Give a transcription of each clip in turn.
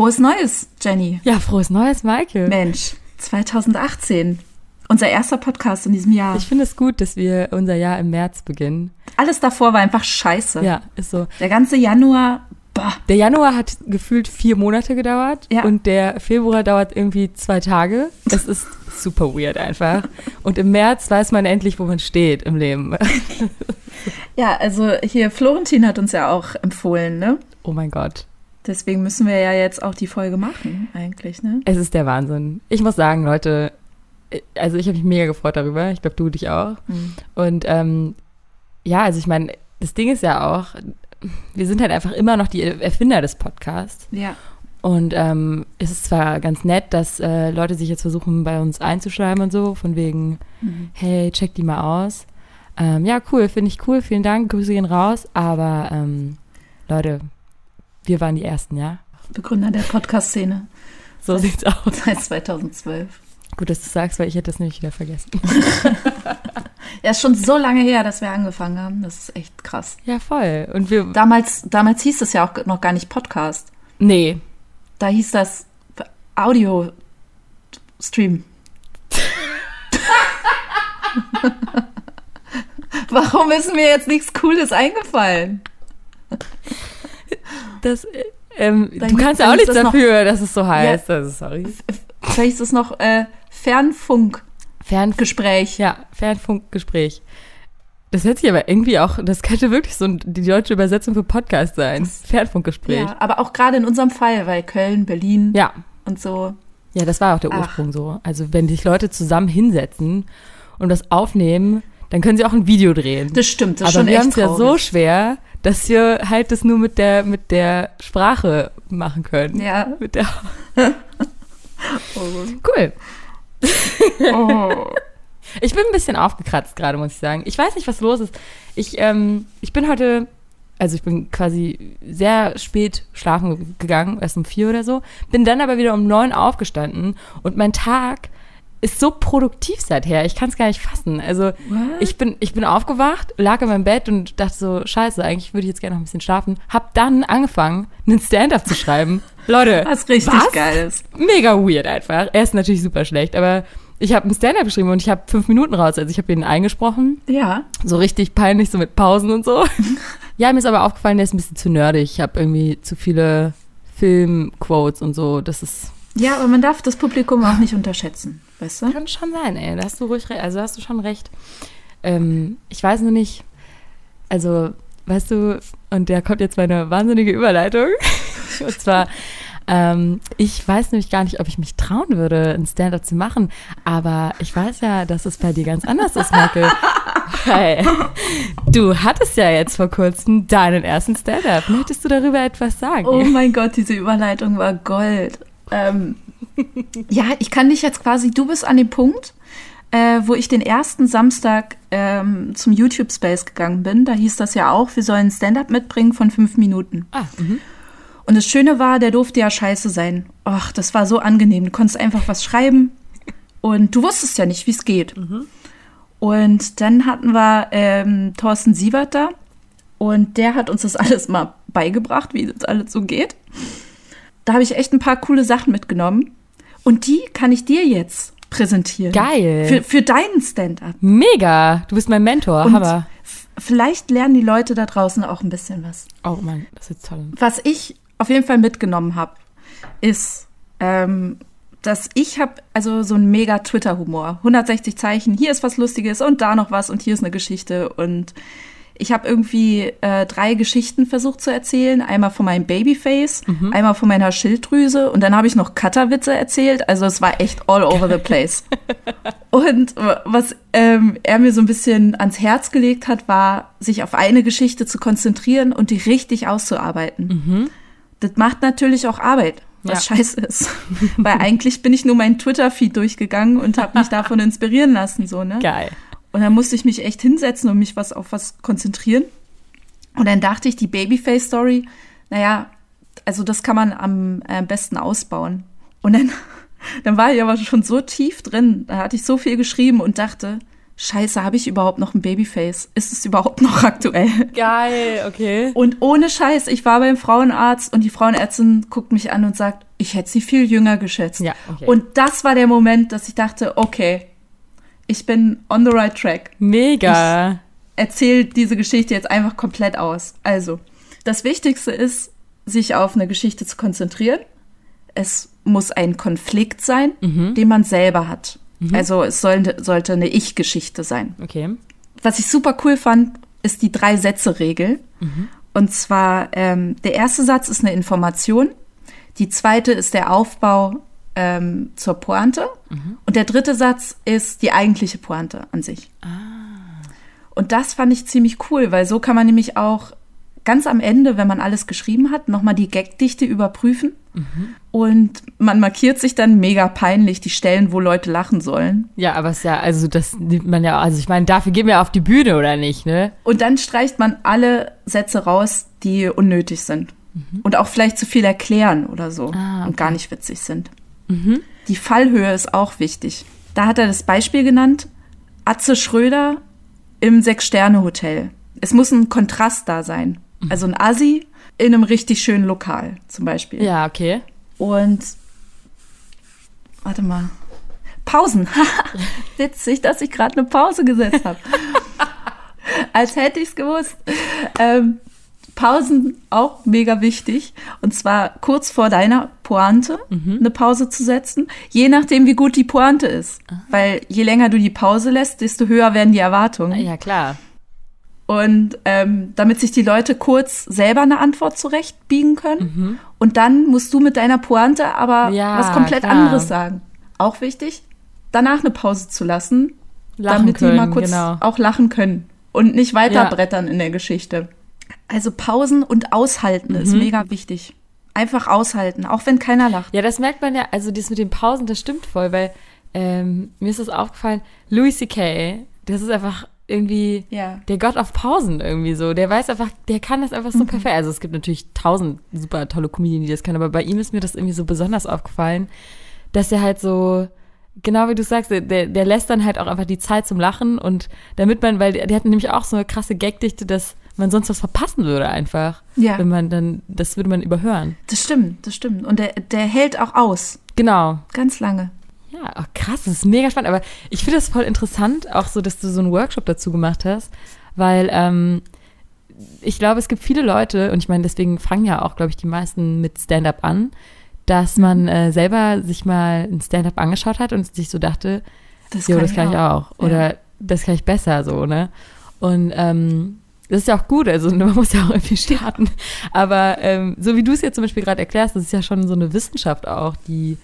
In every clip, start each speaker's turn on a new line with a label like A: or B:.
A: Frohes Neues, Jenny.
B: Ja, frohes Neues, Michael.
A: Mensch, 2018. Unser erster Podcast in diesem Jahr.
B: Ich finde es gut, dass wir unser Jahr im März beginnen.
A: Alles davor war einfach scheiße.
B: Ja, ist so.
A: Der ganze Januar, boah.
B: Der Januar hat gefühlt vier Monate gedauert
A: Ja.
B: und der Februar dauert irgendwie zwei Tage. Es ist super weird einfach. Und im März weiß man endlich, wo man steht im Leben.
A: Ja, also hier Florentin hat uns ja auch empfohlen, ne?
B: Oh mein Gott.
A: Deswegen müssen wir ja jetzt auch die Folge machen, eigentlich, ne?
B: Es ist der Wahnsinn. Ich muss sagen, Leute, also ich habe mich mega gefreut darüber. Ich glaube, du dich auch.
A: Mhm.
B: Und ähm, ja, also ich meine, das Ding ist ja auch, wir sind halt einfach immer noch die Erfinder des Podcasts.
A: Ja.
B: Und ähm, es ist zwar ganz nett, dass äh, Leute sich jetzt versuchen, bei uns einzuschreiben und so, von wegen,
A: Mhm.
B: hey, check die mal aus. Ähm, ja, cool, finde ich cool, vielen Dank, Grüße gehen raus. Aber ähm, Leute, wir waren die Ersten, ja?
A: Begründer der Podcast-Szene
B: So sieht's aus.
A: seit 2012.
B: Gut, dass du sagst, weil ich hätte das nämlich wieder vergessen.
A: Ja, ist schon so lange her, dass wir angefangen haben. Das ist echt krass.
B: Ja, voll. Und wir,
A: Damals, damals hieß es ja auch noch gar nicht Podcast.
B: nee,
A: Da hieß das Audio-Stream. Warum ist mir jetzt nichts Cooles eingefallen?
B: Das, äh, ähm, du kannst ja auch nichts
A: das noch-
B: dafür, dass es so heißt. Also, sorry.
A: Vielleicht ist es noch äh, Fernfunkgespräch.
B: Fernfunk, ja, Fernfunkgespräch. Das hört sich aber irgendwie auch, das könnte wirklich so die deutsche Übersetzung für Podcast sein. Fernfunkgespräch.
A: Ja, aber auch gerade in unserem Fall, weil Köln, Berlin
B: ja.
A: und so.
B: Ja, das war auch der
A: Ach.
B: Ursprung so. Also wenn sich Leute zusammen hinsetzen und das aufnehmen, dann können sie auch ein Video drehen.
A: Das stimmt, das ist
B: Aber
A: schon
B: wir
A: echt
B: haben es ja so schwer, dass wir halt das nur mit der mit der Sprache machen können.
A: Ja.
B: Mit der
A: Oh.
B: cool.
A: Oh.
B: Ich bin ein bisschen aufgekratzt gerade, muss ich sagen. Ich weiß nicht, was los ist. Ich ähm, ich bin heute also ich bin quasi sehr spät schlafen gegangen, erst um vier oder so. Bin dann aber wieder um neun aufgestanden und mein Tag ist so produktiv seither. Ich kann es gar nicht fassen. Also ich bin, ich bin aufgewacht, lag in meinem Bett und dachte so, scheiße, eigentlich würde ich jetzt gerne noch ein bisschen schlafen. Hab dann angefangen, einen Stand-up zu schreiben. Leute,
A: Was richtig
B: was?
A: geil ist.
B: mega weird einfach. Er ist natürlich super schlecht, aber ich habe einen Stand-up geschrieben und ich habe fünf Minuten raus. Also ich habe ihn eingesprochen
A: Ja.
B: so richtig peinlich, so mit Pausen und so. ja, mir ist aber aufgefallen, der ist ein bisschen zu nerdig. Ich habe irgendwie zu viele Filmquotes und so. Das ist.
A: Ja, aber man darf das Publikum auch nicht unterschätzen, weißt du?
B: Kann schon sein, ey. Da hast du ruhig recht. Also hast du schon recht. Ähm, ich weiß nur nicht. Also, weißt du, und da kommt jetzt meine wahnsinnige Überleitung. und zwar. Ähm, ich weiß nämlich gar nicht, ob ich mich trauen würde, ein Stand-up zu machen, aber ich weiß ja, dass es bei dir ganz anders ist, Michael. Weil du hattest ja jetzt vor kurzem deinen ersten Stand-up. Möchtest du darüber etwas sagen?
A: Oh mein Gott, diese Überleitung war Gold. Ähm, ja, ich kann dich jetzt quasi, du bist an dem Punkt, äh, wo ich den ersten Samstag ähm, zum YouTube Space gegangen bin. Da hieß das ja auch, wir sollen Stand-up mitbringen von fünf Minuten.
B: Ah, mhm.
A: Und das Schöne war, der durfte ja scheiße sein. Ach, das war so angenehm. Du konntest einfach was schreiben und du wusstest ja nicht, wie es geht. Und dann hatten wir ähm, Thorsten Sievert da und der hat uns das alles mal beigebracht, wie das alles so geht. Da habe ich echt ein paar coole Sachen mitgenommen und die kann ich dir jetzt präsentieren.
B: Geil.
A: Für, für deinen Stand-up.
B: Mega. Du bist mein Mentor.
A: Und
B: Hammer.
A: vielleicht lernen die Leute da draußen auch ein bisschen was.
B: Oh Mann, das ist toll.
A: Was ich auf jeden Fall mitgenommen habe, ist, ähm, dass ich habe also so einen mega Twitter-Humor. 160 Zeichen, hier ist was Lustiges und da noch was und hier ist eine Geschichte. Und ich habe irgendwie äh, drei Geschichten versucht zu erzählen. Einmal von meinem Babyface, einmal von meiner Schilddrüse und dann habe ich noch Cutterwitze erzählt. Also es war echt all over the place. Und was ähm, er mir so ein bisschen ans Herz gelegt hat, war, sich auf eine Geschichte zu konzentrieren und die richtig auszuarbeiten. Das macht natürlich auch Arbeit, was
B: Ja.
A: scheiße ist. Weil eigentlich bin ich nur meinen Twitter-Feed durchgegangen und habe mich davon inspirieren lassen, so, ne?
B: Geil.
A: Und dann musste ich mich echt hinsetzen und mich was auf was konzentrieren. Und dann dachte ich, die Babyface-Story, naja, also das kann man am äh, besten ausbauen. Und dann, dann war ich aber schon so tief drin, da hatte ich so viel geschrieben und dachte, scheiße, habe ich überhaupt noch ein Babyface? Ist es überhaupt noch aktuell?
B: Geil, okay.
A: Und ohne Scheiß, ich war beim Frauenarzt und die Frauenärztin guckt mich an und sagt, ich hätte sie viel jünger geschätzt.
B: Ja, okay.
A: Und das war der Moment, dass ich dachte, okay, ich bin on the right track.
B: Mega.
A: Erzähl diese Geschichte jetzt einfach komplett aus. Also, das Wichtigste ist, sich auf eine Geschichte zu konzentrieren. Es muss ein Konflikt sein, den man selber hat. Also es sollte, sollte eine Ich-Geschichte sein.
B: Okay.
A: Was ich super cool fand, ist die Drei-Sätze-Regel. Und zwar, ähm, der erste Satz ist eine Information, die zweite ist der Aufbau ähm, zur Pointe und der dritte Satz ist die eigentliche Pointe an sich. Und das fand ich ziemlich cool, weil so kann man nämlich auch ganz am Ende, wenn man alles geschrieben hat, nochmal die Gagdichte überprüfen. Und man markiert sich dann mega peinlich die Stellen, wo Leute lachen sollen.
B: Ja, aber es ist ja, also das nimmt man ja, also ich meine, dafür gehen wir auf die Bühne, oder nicht, ne?
A: Und dann streicht man alle Sätze raus, die unnötig sind. Und auch vielleicht zu viel erklären oder so
B: Ah,
A: und gar nicht witzig sind. Die Fallhöhe ist auch wichtig. Da hat er das Beispiel genannt, Atze Schröder im Sechs-Sterne-Hotel. Es muss ein Kontrast da sein. Also ein Assi in einem richtig schönen Lokal zum Beispiel.
B: Ja, okay.
A: Und warte mal. Pausen. Witzig, dass ich gerade eine Pause gesetzt habe. Als hätte ich es gewusst. Ähm, Pausen auch mega wichtig. Und zwar kurz vor deiner Pointe eine Pause zu setzen. Je nachdem, wie gut die Pointe ist. Weil je länger du die Pause lässt, desto höher werden die Erwartungen.
B: Ja, klar.
A: Und ähm, damit sich die Leute kurz selber eine Antwort zurechtbiegen können. Und dann musst du mit deiner Pointe aber
B: Ja,
A: was komplett
B: klar.
A: anderes sagen. Auch wichtig, danach eine Pause zu lassen,
B: Lachen
A: damit die mal
B: können,
A: kurz
B: genau.
A: auch lachen können und nicht weiter
B: Ja.
A: brettern in der Geschichte. Also Pausen und Aushalten ist
B: Mhm.
A: mega wichtig. Einfach aushalten, auch wenn keiner lacht.
B: Ja, das merkt man ja, also das mit den Pausen, das stimmt voll, weil ähm, mir ist das aufgefallen, Louis C.K., das ist einfach irgendwie
A: Ja.
B: der Gott auf Pausen irgendwie so. Der weiß einfach, der kann das einfach so perfekt. Also es gibt natürlich tausend super tolle Comedien, die das können, aber bei ihm ist mir das irgendwie so besonders aufgefallen, dass er halt so, genau wie du sagst, der, der lässt dann halt auch einfach die Zeit zum Lachen und damit man, weil der, der hat nämlich auch so eine krasse Gagdichte, dass man sonst was verpassen würde einfach.
A: Ja.
B: Wenn man dann, das würde man überhören.
A: Das stimmt, das stimmt. Und der, der hält auch aus.
B: Genau.
A: Ganz lange.
B: Ja, oh krass, das ist mega spannend. Aber ich finde das voll interessant, auch so, dass du so einen Workshop dazu gemacht hast, weil ähm, ich glaube, es gibt viele Leute, und ich meine, deswegen fangen ja auch, glaube ich, die meisten mit Stand-up an, dass man äh, selber sich mal ein Stand-up angeschaut hat und sich so dachte,
A: Das
B: jo,
A: kann
B: das
A: ich
B: kann ich
A: auch.
B: auch. Oder das kann ich besser, so, ne? Und ähm, das ist ja auch gut, also man muss ja auch irgendwie starten. Aber ähm, so wie du es jetzt zum Beispiel gerade erklärst, das ist ja schon so eine Wissenschaft auch, die,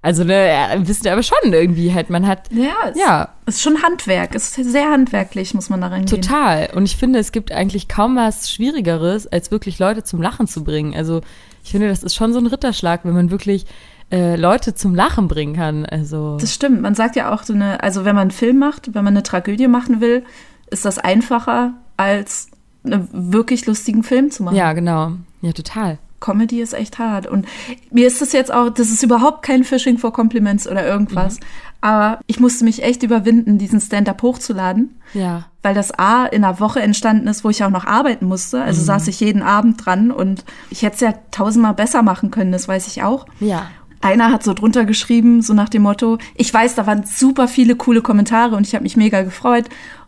B: also ne, wissen aber schon irgendwie halt, man hat,
A: Ja, es
B: ja,
A: ist schon Handwerk. Es ist sehr handwerklich, muss man da reingehen.
B: total. Und ich finde, es gibt eigentlich kaum was Schwierigeres, als wirklich Leute zum Lachen zu bringen. Also ich finde, das ist schon so ein Ritterschlag, wenn man wirklich äh, Leute zum Lachen bringen kann. Also
A: Das stimmt. Man sagt ja auch so eine, also wenn man einen Film macht, wenn man eine Tragödie machen will, ist das einfacher, als einen wirklich lustigen Film zu machen.
B: ja, genau. Ja, total.
A: Comedy ist echt hart. Und mir ist das jetzt auch, das ist überhaupt kein Phishing for Compliments oder irgendwas. Aber ich musste mich echt überwinden, diesen Stand-up hochzuladen,
B: Ja.
A: weil das A in einer Woche entstanden ist, wo ich auch noch arbeiten musste. Also saß ich jeden Abend dran und ich hätte es ja tausendmal besser machen können, das weiß ich auch.
B: Ja.
A: Einer hat so drunter geschrieben, so nach dem Motto, ich weiß, da waren super viele coole Kommentare und ich habe mich mega gefreut.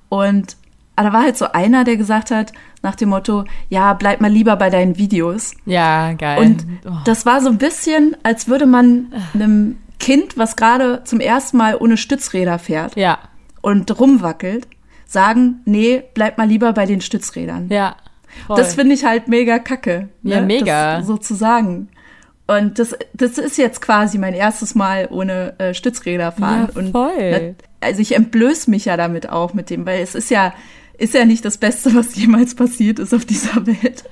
A: Und aber da war halt so einer, der gesagt hat, nach dem Motto, ja, bleib mal lieber bei deinen Videos.
B: Ja, geil.
A: Und
B: oh.
A: das war so ein bisschen, als würde man einem Kind, was gerade zum ersten Mal ohne Stützräder fährt
B: ja,
A: und rumwackelt, sagen, nee, bleib mal lieber bei den Stützrädern.
B: ja. Voll.
A: Das finde ich halt mega kacke.
B: Ja, mega.
A: Das so zu sagen. Und das, das ist jetzt quasi mein erstes Mal ohne äh, Stützräder fahren.
B: Ja,
A: und
B: voll.
A: na- also ich entblöß mich ja damit auch mit dem, weil es ist ja, ist ja nicht das Beste, was jemals passiert ist auf dieser Welt.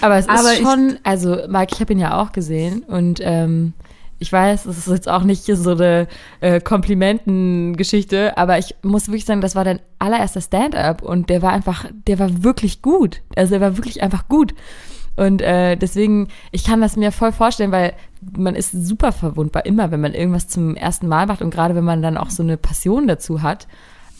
B: Aber es
A: Aber
B: ist
A: ich-
B: schon, also Marc, ich habe ihn ja auch gesehen und ähm, ich weiß, es ist jetzt auch nicht so eine äh, Komplimentengeschichte, aber ich muss wirklich sagen, das war dein allererster Stand-up und der war einfach, der war wirklich gut. Also der war wirklich einfach gut. Und äh, deswegen, ich kann das mir voll vorstellen, weil man ist super verwundbar immer, wenn man irgendwas zum ersten Mal macht und gerade wenn man dann auch so eine Passion dazu hat.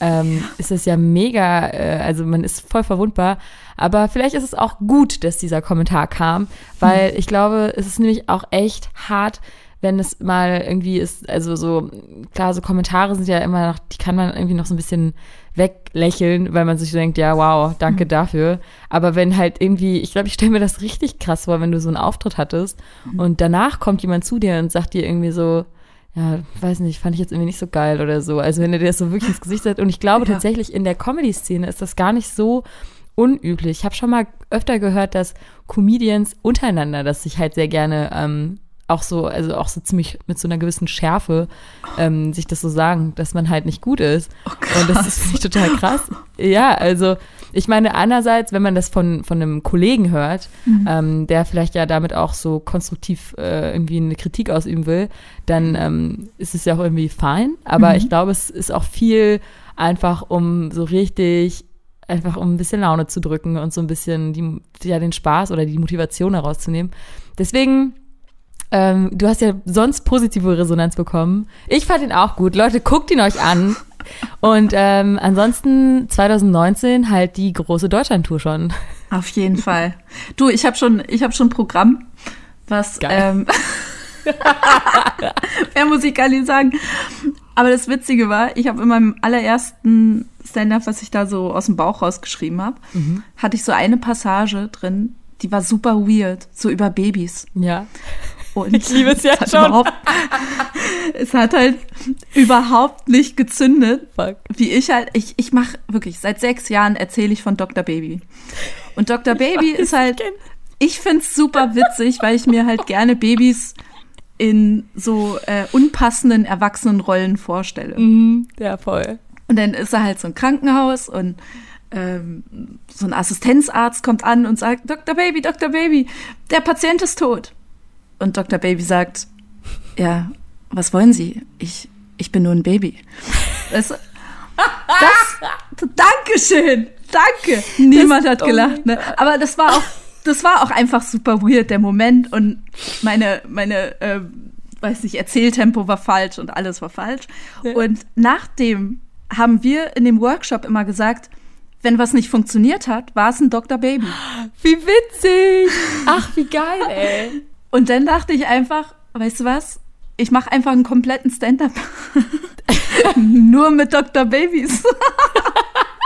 B: Ähm, ist es ja mega, äh, also man ist voll verwundbar. Aber vielleicht ist es auch gut, dass dieser Kommentar kam, weil ich glaube, es ist nämlich auch echt hart, wenn es mal irgendwie ist, also so, klar, so Kommentare sind ja immer noch, die kann man irgendwie noch so ein bisschen weglächeln, weil man sich so denkt, ja, wow, danke mhm. dafür. Aber wenn halt irgendwie, ich glaube, ich stelle mir das richtig krass vor, wenn du so einen Auftritt hattest mhm. und danach kommt jemand zu dir und sagt dir irgendwie so, ja, weiß nicht, fand ich jetzt irgendwie nicht so geil oder so. Also wenn er dir das so wirklich ins Gesicht sagt. Und ich glaube ja. tatsächlich, in der Comedy-Szene ist das gar nicht so unüblich. Ich habe schon mal öfter gehört, dass Comedians untereinander das sich halt sehr gerne ähm, auch so, also auch so ziemlich mit so einer gewissen Schärfe ähm, sich das so sagen, dass man halt nicht gut ist. Oh, und das ist finde ich total krass. Ja, also ich meine, einerseits, wenn man das von, von einem Kollegen hört, mhm. ähm, der vielleicht ja damit auch so konstruktiv äh, irgendwie eine Kritik ausüben will, dann ähm, ist es ja auch irgendwie fein. Aber mhm. ich glaube, es ist auch viel einfach, um so richtig einfach um ein bisschen Laune zu drücken und so ein bisschen die, ja, den Spaß oder die Motivation herauszunehmen. Deswegen ähm, du hast ja sonst positive Resonanz bekommen. Ich fand ihn auch gut. Leute, guckt ihn euch an. Und ähm, ansonsten 2019 halt die große Deutschland-Tour schon.
A: Auf jeden Fall. Du, ich habe schon, ich habe schon Programm, was ähm, mehr muss ich gar nicht sagen. Aber das Witzige war, ich habe in meinem allerersten Stand-up, was ich da so aus dem Bauch rausgeschrieben habe, mhm. hatte ich so eine Passage drin, die war super weird, so über Babys.
B: Ja.
A: Und ich liebe es ja es schon. es hat halt überhaupt nicht gezündet. Fuck. Wie ich halt, ich, ich mache wirklich, seit sechs Jahren erzähle ich von Dr. Baby. Und Dr. Baby ist halt, ich find's super witzig, weil ich mir halt gerne Babys in so äh, unpassenden Erwachsenenrollen vorstelle.
B: Mhm, ja, voll.
A: Und dann ist er halt so ein Krankenhaus und ähm, so ein Assistenzarzt kommt an und sagt, Dr. Baby, Dr. Baby, der Patient ist tot. Und Dr. Baby sagt, ja, was wollen Sie? Ich, ich bin nur ein Baby. Das, das, Dankeschön, danke. Niemand das, hat gelacht, ne? Aber das war auch, das war auch einfach super weird, der Moment. Und meine, meine, äh, weiß nicht, Erzähltempo war falsch und alles war falsch. Ja. Und nachdem haben wir in dem Workshop immer gesagt, wenn was nicht funktioniert hat, war es ein Dr. Baby.
B: Wie witzig! Ach, wie geil, ey.
A: Und dann dachte ich einfach, weißt du was? Ich mache einfach einen kompletten Stand-up. Nur mit Dr. Babys.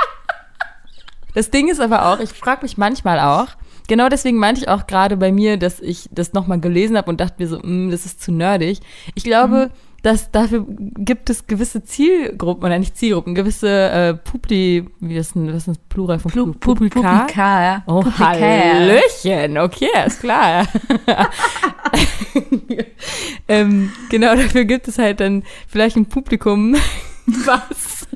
B: das Ding ist aber auch, ich frage mich manchmal auch, genau deswegen meinte ich auch gerade bei mir, dass ich das nochmal gelesen habe und dachte mir so, mm, das ist zu nerdig. Ich glaube, mhm dass dafür gibt es gewisse Zielgruppen, oder nicht Zielgruppen, gewisse äh, Publi, wie ist denn, was ist das Plural von Plu
A: Publika? Publika,
B: ja. Oh, Publika. Hallöchen, okay, ist klar. ähm, genau, dafür gibt es halt dann vielleicht ein Publikum, was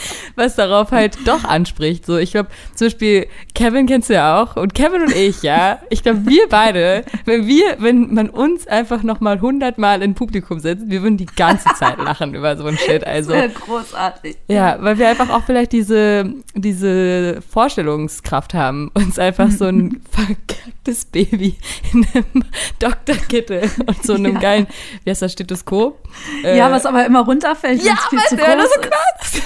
B: was darauf halt doch anspricht. So, ich glaube, zum Beispiel Kevin kennst du ja auch und Kevin und ich, ja. Ich glaube, wir beide, wenn wir, wenn man uns einfach nochmal hundertmal in Publikum setzt, wir würden die ganze Zeit lachen über so ein Shit. Also,
A: das großartig.
B: Ja, weil wir einfach auch vielleicht diese, diese Vorstellungskraft haben, uns einfach so ein verkacktes Baby in einem Doktorkittel und so einem ja. geilen, wie heißt das, Stethoskop?
A: Ja, äh, was aber immer runterfällt.
B: Ja, viel zu groß so ist.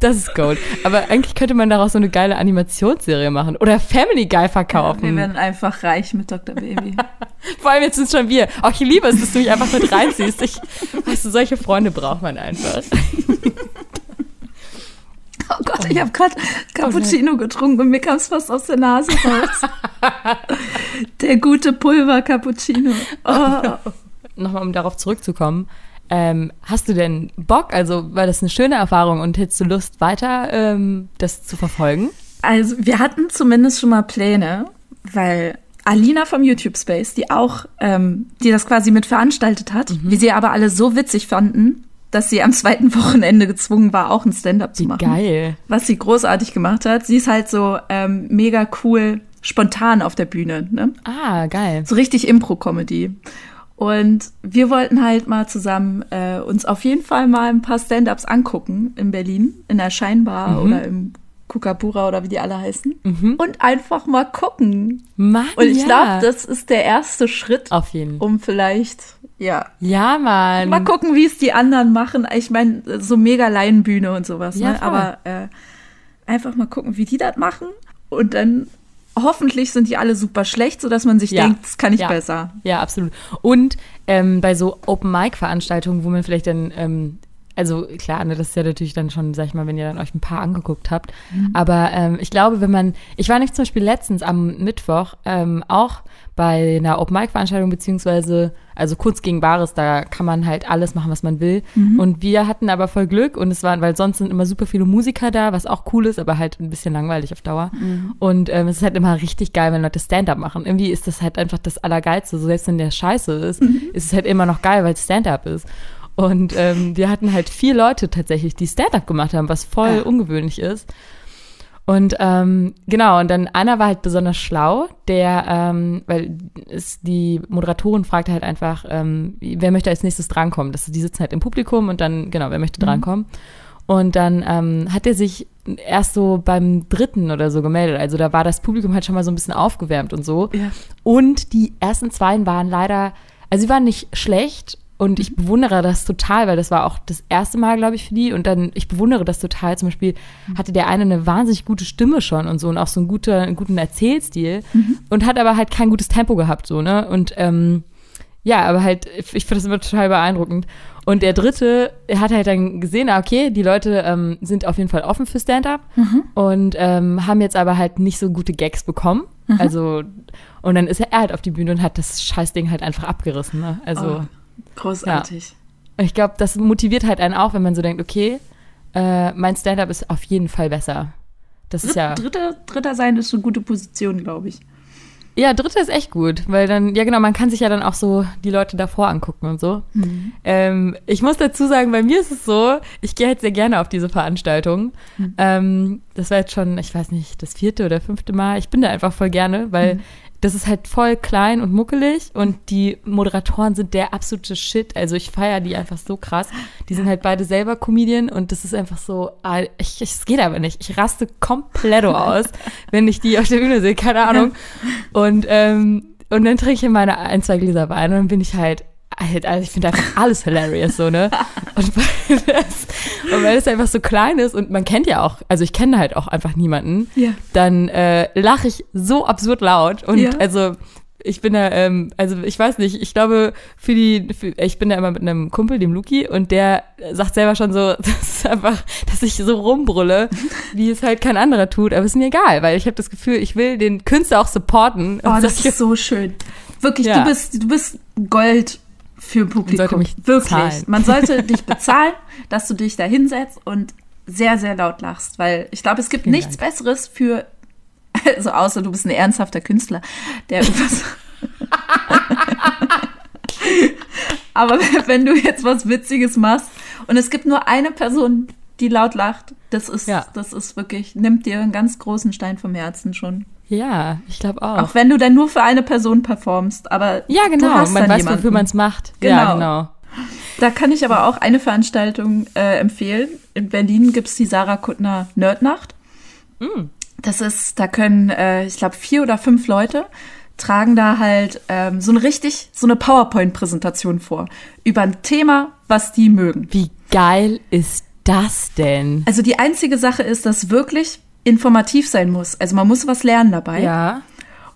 B: Das ist Gold. Aber eigentlich könnte man daraus so eine geile Animationsserie machen oder Family Guy verkaufen.
A: Ja, wir werden einfach reich mit Dr. Baby.
B: Vor allem jetzt sind es schon wir. Auch ich liebe es, dass du mich einfach mit reinziehst. Ich, weißt du, solche Freunde braucht man einfach.
A: Oh Gott, ich habe gerade Cappuccino getrunken und mir kam es fast aus der Nase raus. der gute Pulver-Cappuccino. Oh.
B: Nochmal, um darauf zurückzukommen. Ähm, hast du denn Bock? Also war das eine schöne Erfahrung und hättest du Lust, weiter ähm, das zu verfolgen?
A: Also wir hatten zumindest schon mal Pläne, weil Alina vom YouTube Space, die auch, ähm, die das quasi mit veranstaltet hat, mhm. wie sie aber alle so witzig fanden, dass sie am zweiten Wochenende gezwungen war, auch ein Stand-up zu machen.
B: Geil.
A: Was sie großartig gemacht hat. Sie ist halt so ähm, mega cool, spontan auf der Bühne. Ne?
B: Ah, geil.
A: So richtig Impro-Comedy. Und wir wollten halt mal zusammen äh, uns auf jeden Fall mal ein paar Stand-ups angucken in Berlin, in der Scheinbar mhm. oder im Kukapura oder wie die alle heißen. Mhm. Und einfach mal gucken.
B: Mann,
A: Und ich ja. glaube, das ist der erste Schritt,
B: auf jeden.
A: um vielleicht Ja.
B: Ja, Mann.
A: Mal gucken, wie es die anderen machen. Ich meine, so mega Laienbühne und sowas.
B: Ja,
A: ne? Aber äh, einfach mal gucken, wie die das machen. Und dann hoffentlich sind die alle super schlecht, sodass man sich
B: Ja.
A: denkt, das kann ich
B: Ja.
A: besser.
B: Ja, absolut. Und ähm, bei so Open-Mic-Veranstaltungen, wo man vielleicht dann, ähm, also klar, ne, das ist ja natürlich dann schon, sag ich mal, wenn ihr dann euch ein paar angeguckt habt. Aber ähm, ich glaube, wenn man, ich war nicht zum Beispiel letztens am Mittwoch ähm, auch bei einer Open-Mic-Veranstaltung, beziehungsweise, also kurz gegen Bares, da kann man halt alles machen, was man will. Und wir hatten aber voll Glück und es waren, weil sonst sind immer super viele Musiker da, was auch cool ist, aber halt ein bisschen langweilig auf Dauer. Und ähm, es ist halt immer richtig geil, wenn Leute Stand-up machen. Irgendwie ist das halt einfach das Allergeilste. So selbst wenn der scheiße ist, ist es halt immer noch geil, weil es Stand-up ist. Und ähm, wir hatten halt vier Leute tatsächlich, die Stand-up gemacht haben, was voll
A: Ah.
B: ungewöhnlich ist. Und ähm, genau, und dann einer war halt besonders schlau, der, ähm, weil es, die Moderatorin fragte halt einfach, ähm, wer möchte als nächstes drankommen? Das, die sitzen halt im Publikum und dann, genau, wer möchte drankommen? Und dann ähm, hat er sich erst so beim dritten oder so gemeldet. Also da war das Publikum halt schon mal so ein bisschen aufgewärmt und so.
A: Ja.
B: Und die ersten zwei waren leider, also sie waren nicht schlecht und ich bewundere das total, weil das war auch das erste Mal, glaube ich, für die. Und dann, ich bewundere das total. Zum Beispiel hatte der eine eine wahnsinnig gute Stimme schon und so und auch so einen, gute, einen guten Erzählstil und hat aber halt kein gutes Tempo gehabt, so, ne? Und ähm, ja, aber halt, ich finde das immer total beeindruckend. Und der dritte er hat halt dann gesehen, ah, okay, die Leute ähm, sind auf jeden Fall offen für Stand-up und ähm, haben jetzt aber halt nicht so gute Gags bekommen. Also, und dann ist er halt auf die Bühne und hat das Scheißding halt einfach abgerissen. Ne? Also,
A: Oh, großartig.
B: ich glaube, das motiviert halt einen auch, wenn man so denkt, okay, äh, mein Stand-up ist auf jeden Fall besser. Das ist ja.
A: Dritter, Dritter sein ist eine gute Position, glaube ich.
B: Ja, dritte ist echt gut, weil dann, ja genau, man kann sich ja dann auch so die Leute davor angucken und so. Ähm, ich muss dazu sagen, bei mir ist es so, ich gehe halt sehr gerne auf diese Veranstaltungen. Ähm, das war jetzt schon, ich weiß nicht, das vierte oder fünfte Mal. Ich bin da einfach voll gerne, weil das ist halt voll klein und muckelig und die Moderatoren sind der absolute Shit. Also ich feiere die einfach so krass. Die sind halt beide selber Comedian und das ist einfach so, ah, ich, ich, es geht aber nicht. Ich raste komplett aus, wenn ich die auf der Bühne sehe, keine Ahnung. Und, ähm, und dann trinke ich meine ein, zwei Gläser Wein und dann bin ich halt, halt also ich finde einfach alles hilarious, so, ne? Und weil, das, und weil es einfach so klein ist und man kennt ja auch, also ich kenne halt auch einfach niemanden,
A: Ja.
B: dann äh, lache ich so absurd laut und
A: Ja.
B: also ich bin da, ähm, also ich weiß nicht, ich glaube, für die, für, ich bin da immer mit einem Kumpel, dem Luki, und der sagt selber schon so, das ist einfach, dass ich so rumbrülle, wie es halt kein anderer tut, aber ist mir egal, weil ich habe das Gefühl, ich will den Künstler auch supporten.
A: Oh, das ist so schön. Wirklich,
B: Ja.
A: du bist, du bist Gold für Publikum.
B: mich
A: Wirklich.
B: zahlen.
A: Man sollte dich bezahlen, dass du dich da hinsetzt und sehr, sehr laut lachst, weil ich glaube, es gibt
B: Vielen
A: nichts Besseres für, also außer du bist ein ernsthafter Künstler, der irgendwas. Aber wenn du jetzt was Witziges machst und es gibt nur eine Person, die laut lacht, das ist,
B: Ja.
A: das ist wirklich, nimmt dir einen ganz großen Stein vom Herzen schon.
B: Ja, ich glaube auch.
A: Auch wenn du dann nur für eine Person performst, aber
B: ja,
A: du
B: genau,
A: hast
B: man
A: dann
B: weiß,
A: jemanden.
B: wofür man es macht. Ja,
A: Genau.
B: genau.
A: Da kann ich aber auch eine Veranstaltung äh, empfehlen. In Berlin gibt's die Sarah Kuttner Nerdnacht.
B: Mm.
A: Das ist, da können, äh, ich glaube, vier oder fünf Leute tragen da halt ähm, so eine richtig, so eine PowerPoint-Präsentation vor. Über ein Thema, was die mögen.
B: Wie geil ist das denn?
A: Also die einzige Sache ist, dass wirklich informativ sein muss. Also man muss was lernen dabei.
B: Ja,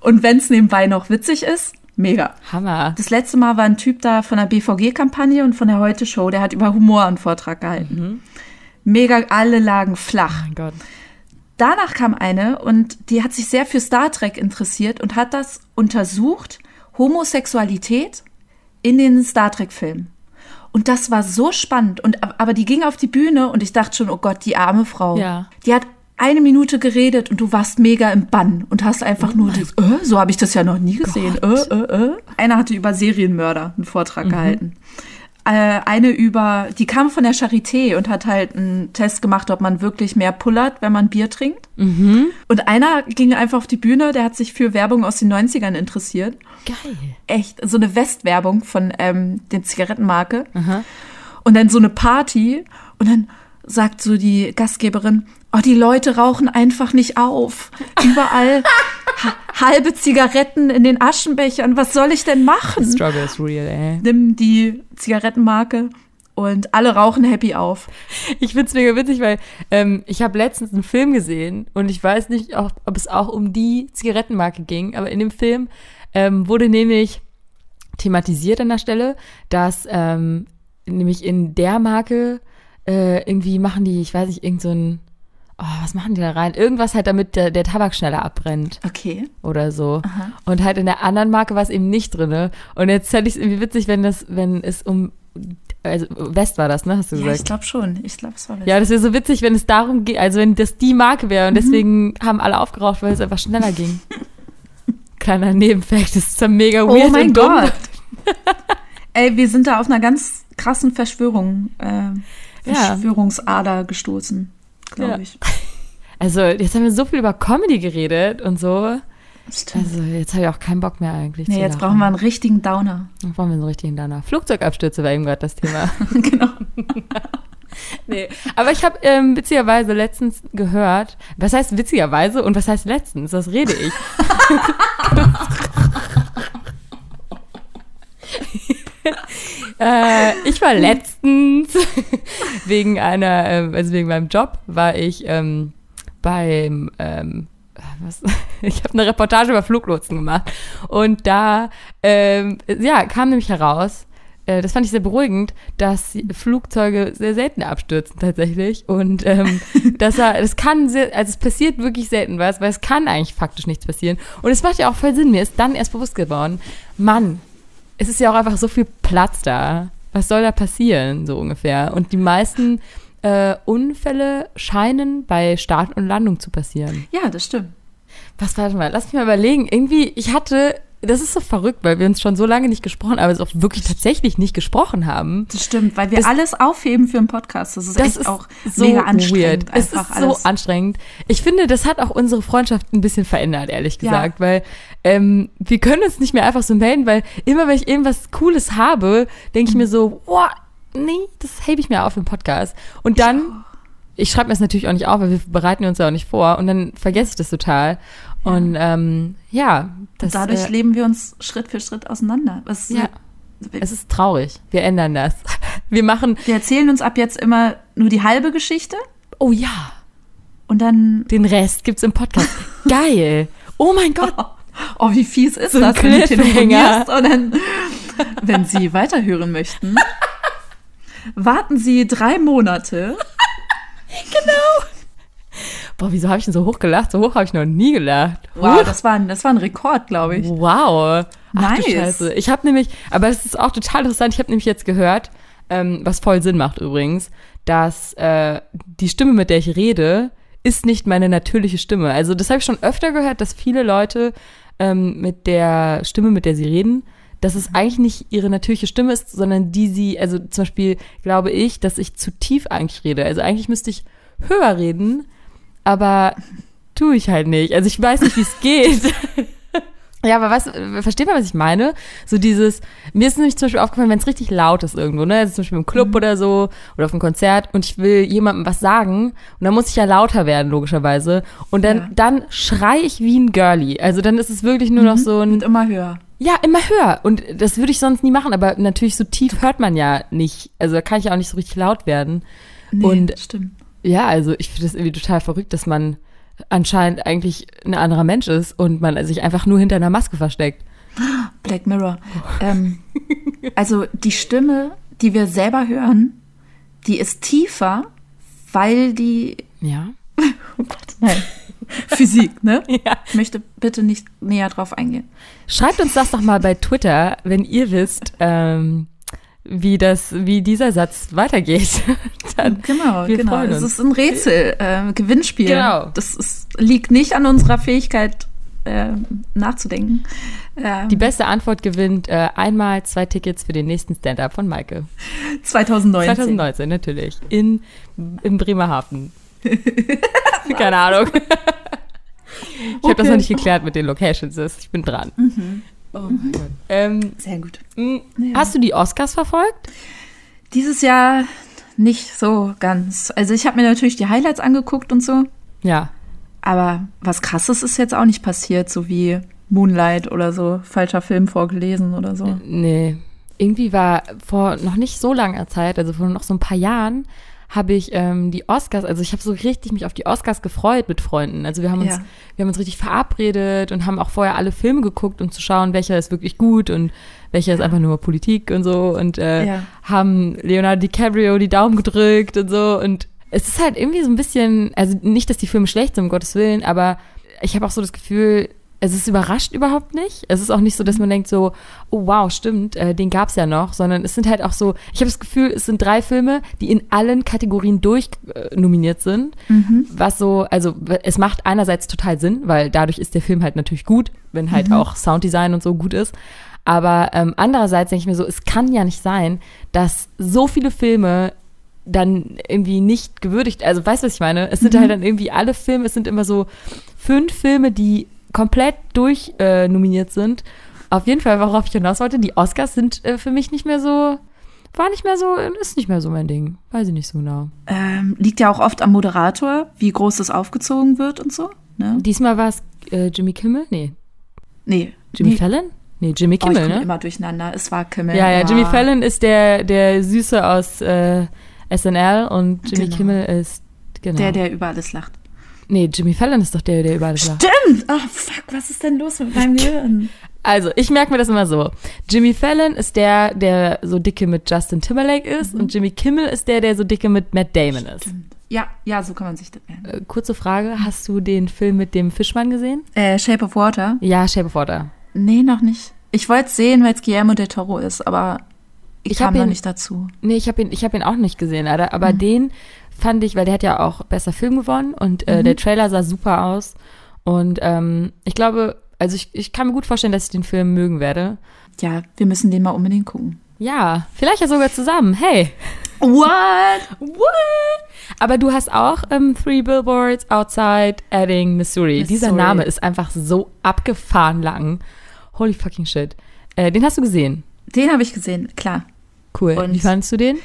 A: Und wenn es nebenbei noch witzig ist, mega.
B: Hammer.
A: Das letzte Mal war ein Typ da von der BVG-Kampagne und von der Heute-Show, der hat über Humor einen Vortrag gehalten. Mega, alle lagen flach.
B: Mein Gott.
A: Danach kam eine und die hat sich sehr für Star Trek interessiert und hat das untersucht, Homosexualität in den Star Trek-Filmen. Und das war so spannend. Und, aber die ging auf die Bühne und ich dachte schon, oh Gott, die arme Frau.
B: Ja.
A: Die hat eine Minute geredet und du warst mega im Bann und hast einfach nur das, äh, so habe ich das ja noch nie gesehen. Äh, äh, äh. Einer hatte über Serienmörder einen Vortrag gehalten. Äh, eine über, die kam von der Charité und hat halt einen Test gemacht, ob man wirklich mehr pullert, wenn man Bier trinkt. Und einer ging einfach auf die Bühne, der hat sich für Werbung aus den 90ern interessiert.
B: Geil.
A: Echt, so eine Westwerbung von ähm, den Zigarettenmarke. Und dann so eine Party und dann sagt so die Gastgeberin, Oh, die Leute rauchen einfach nicht auf. Überall ha halbe Zigaretten in den Aschenbechern. Was soll ich denn machen?
B: The struggle is real, ey.
A: Nimm die Zigarettenmarke und alle rauchen happy auf.
B: Ich find's mega witzig, weil ähm, ich habe letztens einen Film gesehen und ich weiß nicht, ob, ob es auch um die Zigarettenmarke ging, aber in dem Film ähm, wurde nämlich thematisiert an der Stelle, dass ähm, nämlich in der Marke äh, irgendwie machen die, ich weiß nicht, irgend so ein, oh, was machen die da rein? Irgendwas halt, damit der, der Tabak schneller abbrennt
A: Okay.
B: oder so.
A: Aha.
B: Und halt in der anderen Marke war es eben nicht drinne. Und jetzt fände ich es irgendwie witzig, wenn das, wenn es um, also West war das, ne, hast du
A: Ja,
B: gesagt?
A: ich glaube schon. Ich glaube, es war
B: Ja, das wäre so witzig, wenn es darum geht, also wenn das die Marke wäre und deswegen haben alle aufgeraucht, weil es einfach schneller ging. Kleiner Nebenfakt, das ist dann mega weird
A: Oh mein
B: und dumm.
A: Gott. Ey, wir sind da auf einer ganz krassen Verschwörung, äh,
B: Ja.
A: Verschwörungsader gestoßen, glaube
B: Ja.
A: ich.
B: Also, jetzt haben wir so viel über Comedy geredet und so.
A: Stimmt.
B: Also, jetzt habe ich auch keinen Bock mehr eigentlich.
A: Nee, jetzt
B: lachen.
A: brauchen wir einen richtigen Downer.
B: Dann brauchen wir einen richtigen Downer. Flugzeugabstürze war eben gerade das Thema.
A: genau.
B: nee, aber ich habe ähm, witzigerweise letztens gehört, was heißt witzigerweise und was heißt letztens? Was rede ich? Äh, ich war letztens wegen einer, ähm, also wegen meinem Job, war ich ähm, beim, ähm, was, ich habe eine Reportage über Fluglotsen gemacht. Und da, ähm, ja, kam nämlich heraus, äh, das fand ich sehr beruhigend, dass Flugzeuge sehr selten abstürzen tatsächlich. Und ähm, dass er, das kann sehr, also es passiert wirklich selten was, weil es kann eigentlich faktisch nichts passieren. Und es macht ja auch voll Sinn, mir ist dann erst bewusst geworden, Mann, es ist ja auch einfach so viel Platz da. Was soll da passieren, so ungefähr? Und die meisten äh, Unfälle scheinen bei Start und Landung zu passieren.
A: Ja, das stimmt.
B: Was, warte mal, lass mich mal überlegen. Irgendwie, ich hatte, das ist so verrückt, weil wir uns schon so lange nicht gesprochen, aber es auch wirklich tatsächlich nicht gesprochen haben.
A: Das stimmt, weil wir
B: Das-
A: alles aufheben für einen Podcast. Das ist
B: Das
A: echt
B: ist
A: auch
B: so
A: mega anstrengend.
B: weird. Es ist so
A: alles.
B: anstrengend. Ich finde, das hat auch unsere Freundschaft ein bisschen verändert, ehrlich
A: Ja.
B: gesagt, weil ähm, wir können uns nicht mehr einfach so melden, weil immer wenn ich irgendwas Cooles habe, denke ich mir so, boah, nee, das hebe ich mir auf im Podcast. Und dann, ich schreibe mir das natürlich auch nicht auf, weil wir bereiten uns ja auch nicht vor und dann vergesse ich das total. Und ähm, ja, das,
A: Dadurch
B: äh,
A: leben wir uns Schritt für Schritt auseinander. Es,
B: ja, es ist traurig. Wir ändern das. Wir machen,
A: wir erzählen uns ab jetzt immer nur die halbe Geschichte
B: oh ja,
A: und dann,
B: den Rest gibt's im Podcast. Geil. Oh mein Gott.
A: oh, wie fies ist
B: So
A: das, wenn du telefonierst und dann, wenn Sie weiterhören möchten, warten Sie drei Monate.
B: Boah, wieso habe ich denn so hoch gelacht? So hoch habe ich noch nie gelacht.
A: Wow, das war ein, das war ein Rekord, glaube ich.
B: Wow. Ach,
A: Nice.
B: Scheiße. Ich habe nämlich, aber es ist auch total interessant, ich habe nämlich jetzt gehört, ähm, was voll Sinn macht übrigens, dass äh, die Stimme, mit der ich rede, ist nicht meine natürliche Stimme. Also das habe ich schon öfter gehört, dass viele Leute ähm, mit der Stimme, mit der sie reden, dass es eigentlich nicht ihre natürliche Stimme ist, sondern die sie, also zum Beispiel glaube ich, dass ich zu tief eigentlich rede. Also eigentlich müsste ich höher reden, aber tue ich halt nicht. Also ich weiß nicht, wie es geht. Ja, aber was, versteht man, was ich meine? So dieses, mir ist nämlich zum Beispiel aufgefallen, wenn es richtig laut ist irgendwo, ne? Also zum Beispiel im Club oder so oder auf einem Konzert und ich will jemandem was sagen und dann muss ich ja lauter werden, logischerweise. Und dann,
A: Ja.
B: dann schrei ich wie ein Girlie. Also dann ist es wirklich nur noch so ein,
A: Und immer höher.
B: ja, immer höher. Und das würde ich sonst nie machen, aber natürlich so tief hört man ja nicht. Also da kann ich ja auch nicht so richtig laut werden.
A: Nee,
B: Und-
A: stimmt.
B: Ja, also ich finde das irgendwie total verrückt, dass man anscheinend eigentlich ein anderer Mensch ist und man sich einfach nur hinter einer Maske versteckt.
A: Black Mirror. Ähm, also die Stimme, die wir selber hören, die ist tiefer, weil die
B: Ja.
A: oh Gott, nein. Physik, ne?
B: Ja.
A: Ich möchte bitte nicht näher drauf eingehen.
B: Schreibt uns das doch mal bei Twitter, wenn ihr wisst, ähm, wie das, wie dieser Satz weitergeht. Dann,
A: Genau,
B: wir
A: genau. Es ist ein Rätsel, äh, Gewinnspiel.
B: Genau.
A: Das ist, liegt nicht an unserer Fähigkeit, äh, nachzudenken. Ähm,
B: Die beste Antwort gewinnt äh, einmal zwei Tickets für den nächsten Stand-up von Maike.
A: 2019.
B: 2019 natürlich. In, in Bremerhaven. Keine Ahnung. Ich habe das noch nicht geklärt mit den Locations. Ich bin dran. Oh mein Gott. Ähm,
A: Sehr gut.
B: Hast du die Oscars verfolgt?
A: Dieses Jahr nicht so ganz. Also ich habe mir natürlich die Highlights angeguckt und so,
B: Ja.
A: aber was krasses ist jetzt auch nicht passiert, so wie Moonlight oder so, falscher Film vorgelesen oder so.
B: Nee. Irgendwie war vor noch nicht so langer Zeit, also vor noch so ein paar Jahren, habe ich ähm, die Oscars, also ich habe so richtig mich auf die Oscars gefreut mit Freunden. Also wir haben uns,
A: Ja.
B: wir haben uns richtig verabredet und haben auch vorher alle Filme geguckt, um zu schauen, welcher ist wirklich gut und welcher ist einfach nur Politik und so und äh,
A: Ja.
B: haben Leonardo DiCaprio die Daumen gedrückt und so und es ist halt irgendwie so ein bisschen, also nicht, dass die Filme schlecht sind, um Gottes Willen, aber ich habe auch so das Gefühl, es ist überrascht überhaupt nicht. Es ist auch nicht so, dass man denkt so, oh wow, stimmt, äh, den gab's ja noch, sondern es sind halt auch so, ich habe das Gefühl, es sind drei Filme, die in allen Kategorien durch äh, sind, was so, also es macht einerseits total Sinn, weil dadurch ist der Film halt natürlich gut, wenn halt auch Sounddesign und so gut ist. Aber ähm, andererseits denke ich mir so, es kann ja nicht sein, dass so viele Filme dann irgendwie nicht gewürdigt, also weißt du, was ich meine? Es sind halt dann irgendwie alle Filme, es sind immer so fünf Filme, die komplett durch äh, sind. Auf jeden Fall, worauf ich hinaus wollte, die Oscars sind äh, für mich nicht mehr so, war nicht mehr so, ist nicht mehr so mein Ding. Weiß ich nicht so genau.
A: Ähm, liegt ja auch oft am Moderator, wie groß das aufgezogen wird und so. Ne?
B: Diesmal war es äh, Jimmy Kimmel? Nee.
A: Nee.
B: Jimmy
A: nee.
B: Fallon? Nee, Jimmy
A: Oh, ich
B: Kimmel, ne?
A: immer durcheinander. Es war Kimmel.
B: Ja, ja, Jimmy Fallon ist der, der Süße aus äh, SNL und Jimmy
A: Genau.
B: Kimmel ist, genau.
A: Der, der über alles lacht.
B: Nee, Jimmy Fallon ist doch der, der über alles lacht.
A: Stimmt! Oh, fuck, was ist denn los mit meinem Gehirn?
B: Also, ich merke mir das immer so. Jimmy Fallon ist der, der so dicke mit Justin Timberlake ist
A: Mhm.
B: und Jimmy Kimmel ist der, der so dicke mit Matt Damon ist.
A: Ja, ja, so kann man sich das merken.
B: Äh, kurze Frage, hast du den Film mit dem Fischmann gesehen?
A: Äh, Shape of Water?
B: Ja, Shape of Water.
A: Nee, noch nicht. Ich wollte es sehen, weil es Guillermo del Toro ist, aber ich,
B: Ich
A: kam
B: hab
A: noch
B: ihn-
A: nicht dazu.
B: Nee, ich habe ihn, ich hab ihn auch nicht gesehen, leider. Aber
A: Mhm.
B: den fand ich, weil der hat ja auch besser Film gewonnen und
A: Mhm.
B: äh, der Trailer sah super aus. Und ähm, ich glaube, also ich, ich kann mir gut vorstellen, dass ich den Film mögen werde.
A: Ja, wir müssen den mal unbedingt gucken.
B: Ja, vielleicht ja sogar zusammen. Hey.
A: What?
B: What? Aber du hast auch ähm, Three Billboards Outside Ebbing, Missouri. Dieser
A: Missouri.
B: Name ist einfach so abgefahren lang. Holy fucking shit. Äh, den hast du gesehen.
A: Den habe ich gesehen, klar.
B: Cool.
A: Und-
B: Wie fandest du den?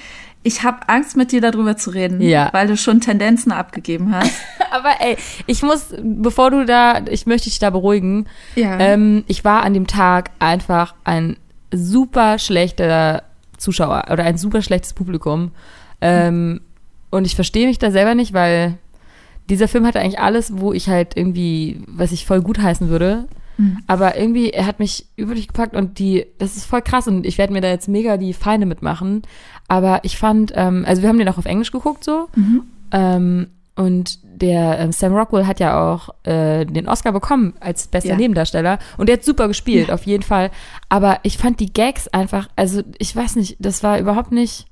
A: Ich habe Angst, mit dir darüber zu reden,
B: Ja.
A: weil du schon Tendenzen abgegeben hast.
B: Aber ey, ich muss, bevor du da, ich möchte dich da beruhigen.
A: Ja.
B: Ähm, ich war an dem Tag einfach ein super schlechter Zuschauer oder ein super schlechtes Publikum. Ähm, und ich verstehe mich da selber nicht, weil dieser Film hatte eigentlich alles, wo ich halt irgendwie, was ich voll gut heißen würde. Aber irgendwie, er hat mich üblich gepackt und die, das ist voll krass und ich werde mir da jetzt mega die Feinde mitmachen. Aber ich fand, ähm, also wir haben den auch auf Englisch geguckt so. Ähm, und der ähm, Sam Rockwell hat ja auch äh, den Oscar bekommen als bester
A: Ja.
B: Nebendarsteller. Und der hat super gespielt, auf jeden Fall. Aber ich fand die Gags einfach, also ich weiß nicht, das war überhaupt nicht.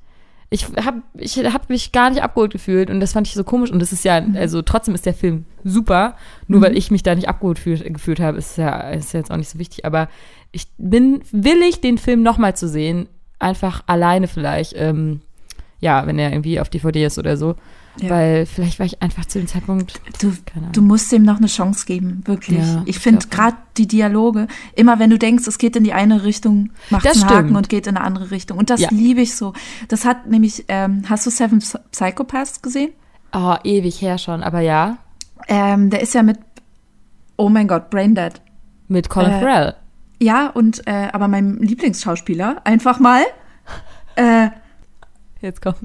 B: Ich habe ich hab mich gar nicht abgeholt gefühlt und das fand ich so komisch. Und das ist ja, also trotzdem ist der Film super. Nur weil ich mich da nicht abgeholt fühl, gefühlt habe, ist ja, ist ja jetzt auch nicht so wichtig. Aber ich bin willig, den Film nochmal zu sehen. Einfach alleine vielleicht. Ähm, ja, wenn er irgendwie auf DVD ist oder so.
A: Ja.
B: Weil vielleicht war ich einfach zu dem Zeitpunkt.
A: Du, du musst dem noch eine Chance geben, wirklich.
B: Ja,
A: ich finde gerade die Dialoge, immer wenn du denkst, es geht in die eine Richtung, macht
B: Das
A: einen Haken
B: stimmt.
A: und geht in eine andere Richtung. Und das
B: Ja.
A: liebe ich so. Das hat nämlich, ähm, hast du Seven Psy- Psychopaths gesehen?
B: Oh, ewig her schon, aber ja.
A: Ähm, der ist ja mit, oh mein Gott, Braindead.
B: Mit Colin
A: Äh,
B: Farrell.
A: Ja, und aber aber meinem Lieblingsschauspieler einfach mal. Äh,
B: Jetzt kommt.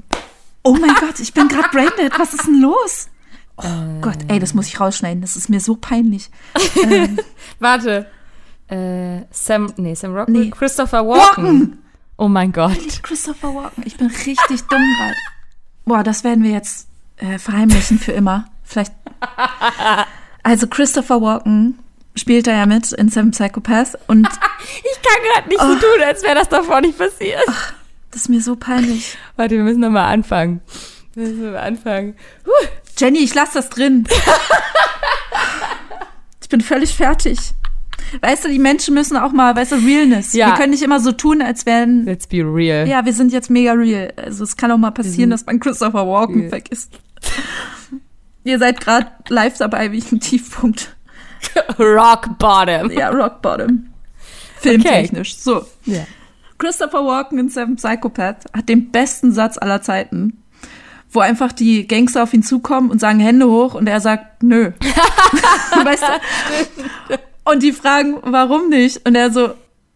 A: Oh mein Gott, ich bin gerade Braindead. Was ist denn los? Oh
B: Äh.
A: Gott, ey, das muss ich rausschneiden. Das ist mir so peinlich.
B: Warte. Äh, Sam, nee, Sam Rockwell.
A: Nee.
B: Christopher Walken.
A: Walken!
B: Oh mein Gott.
A: Christopher Walken. Ich bin richtig dumm gerade. Boah, das werden wir jetzt äh, verheimlichen für immer. Vielleicht. Also Christopher Walken spielt da ja mit in Seven Psychopaths und
B: Ich kann gerade nicht so tun, als wäre das davor nicht passiert.
A: Das ist mir so peinlich.
B: Warte, wir müssen nochmal anfangen. Wir müssen mal anfangen. Huh.
A: Jenny, ich lass das drin. Ich bin völlig fertig. Weißt du, die Menschen müssen auch mal, weißt du, Realness.
B: Ja.
A: Wir können nicht immer so tun, als wären,
B: Let's be real.
A: ja, wir sind jetzt mega real. Also es kann auch mal passieren, dass man Christopher Walken
B: Ja.
A: vergisst. Ihr seid gerade live dabei, wie ich einen Tiefpunkt.
B: Rock bottom.
A: Ja, Rock Bottom. Filmtechnisch. So.
B: Ja.
A: Christopher Walken in Seven Psychopath hat den besten Satz aller Zeiten. wo einfach die Gangster auf ihn zukommen und sagen Hände hoch und er sagt, nö. weißt du? Und die fragen, warum nicht? Und er so,